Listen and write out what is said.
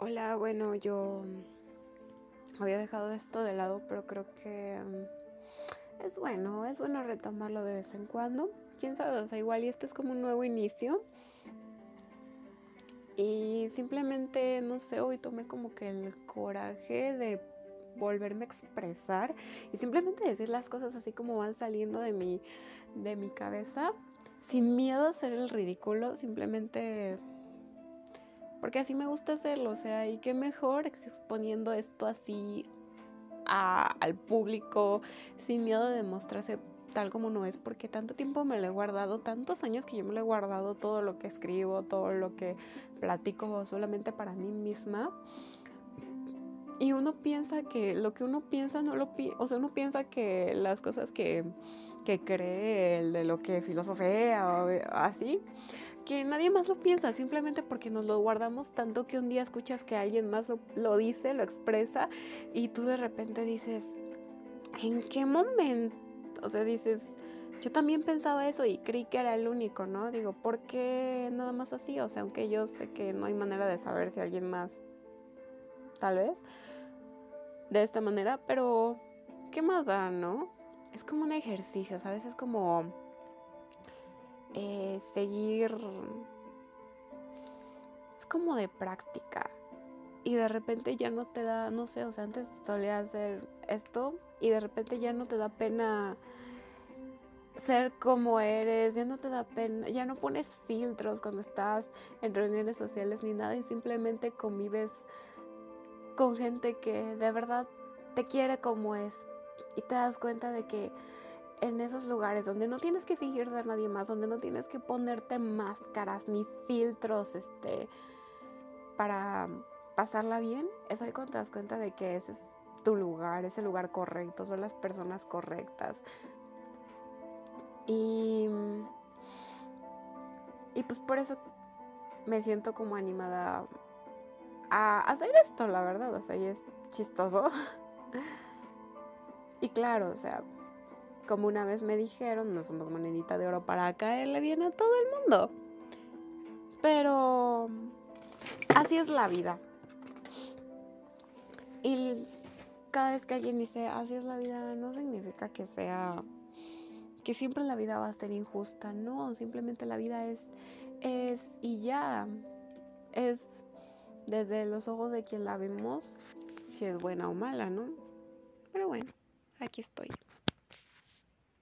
Hola, bueno, yo había dejado esto de lado, pero creo que mm, es bueno, es bueno retomarlo de vez en cuando. Quién sabe, o sea, igual y esto es como un nuevo inicio. Y simplemente, no sé, hoy tomé como que el coraje de volverme a expresar y simplemente decir las cosas así como van saliendo de mi, de mi cabeza, sin miedo a hacer el ridículo, simplemente porque así me gusta hacerlo, o sea, y qué mejor exponiendo esto así al público, sin miedo de mostrarse tal como no es, porque tanto tiempo me lo he guardado, tantos años que yo me lo he guardado, todo lo que escribo, todo lo que platico solamente para mí misma. Y uno piensa que lo que uno piensa no lo piensa, o sea, uno piensa que las cosas que, que cree, de lo que filosofía o así, que nadie más lo piensa, simplemente porque nos lo guardamos tanto que un día escuchas que alguien más lo, dice, lo expresa y tú de repente dices, ¿en qué momento? O sea, dices, yo también pensaba eso y creí que era el único, ¿no? Digo, ¿por qué nada más así? O sea, aunque yo sé que no hay manera de saber si alguien más, tal vez, de esta manera, pero ¿qué más da, no? Es como un ejercicio, ¿sabes? Es como eh, seguir... Es como de práctica. Y de repente ya no te da, no sé, o sea, antes solía hacer esto y de repente ya no te da pena ser como eres, ya no te da pena, ya no pones filtros cuando estás en reuniones sociales ni nada y simplemente convives con gente que de verdad te quiere como es y te das cuenta de que en esos lugares donde no tienes que fingir ser nadie más, donde no tienes que ponerte máscaras ni filtros este, para pasarla bien, es ahí cuando te das cuenta de que ese es tu lugar, es el lugar correcto, son las personas correctas. Y, y pues por eso me siento como animada a hacer esto, la verdad, o sea, y es chistoso. y claro, o sea, como una vez me dijeron, no somos monedita de oro para caerle bien a todo el mundo. Pero así es la vida. Y cada vez que alguien dice así es la vida, no significa que sea que siempre la vida va a ser injusta, no, simplemente la vida es es y ya es desde los ojos de quien la vemos si es buena o mala, ¿no? Pero bueno, aquí estoy.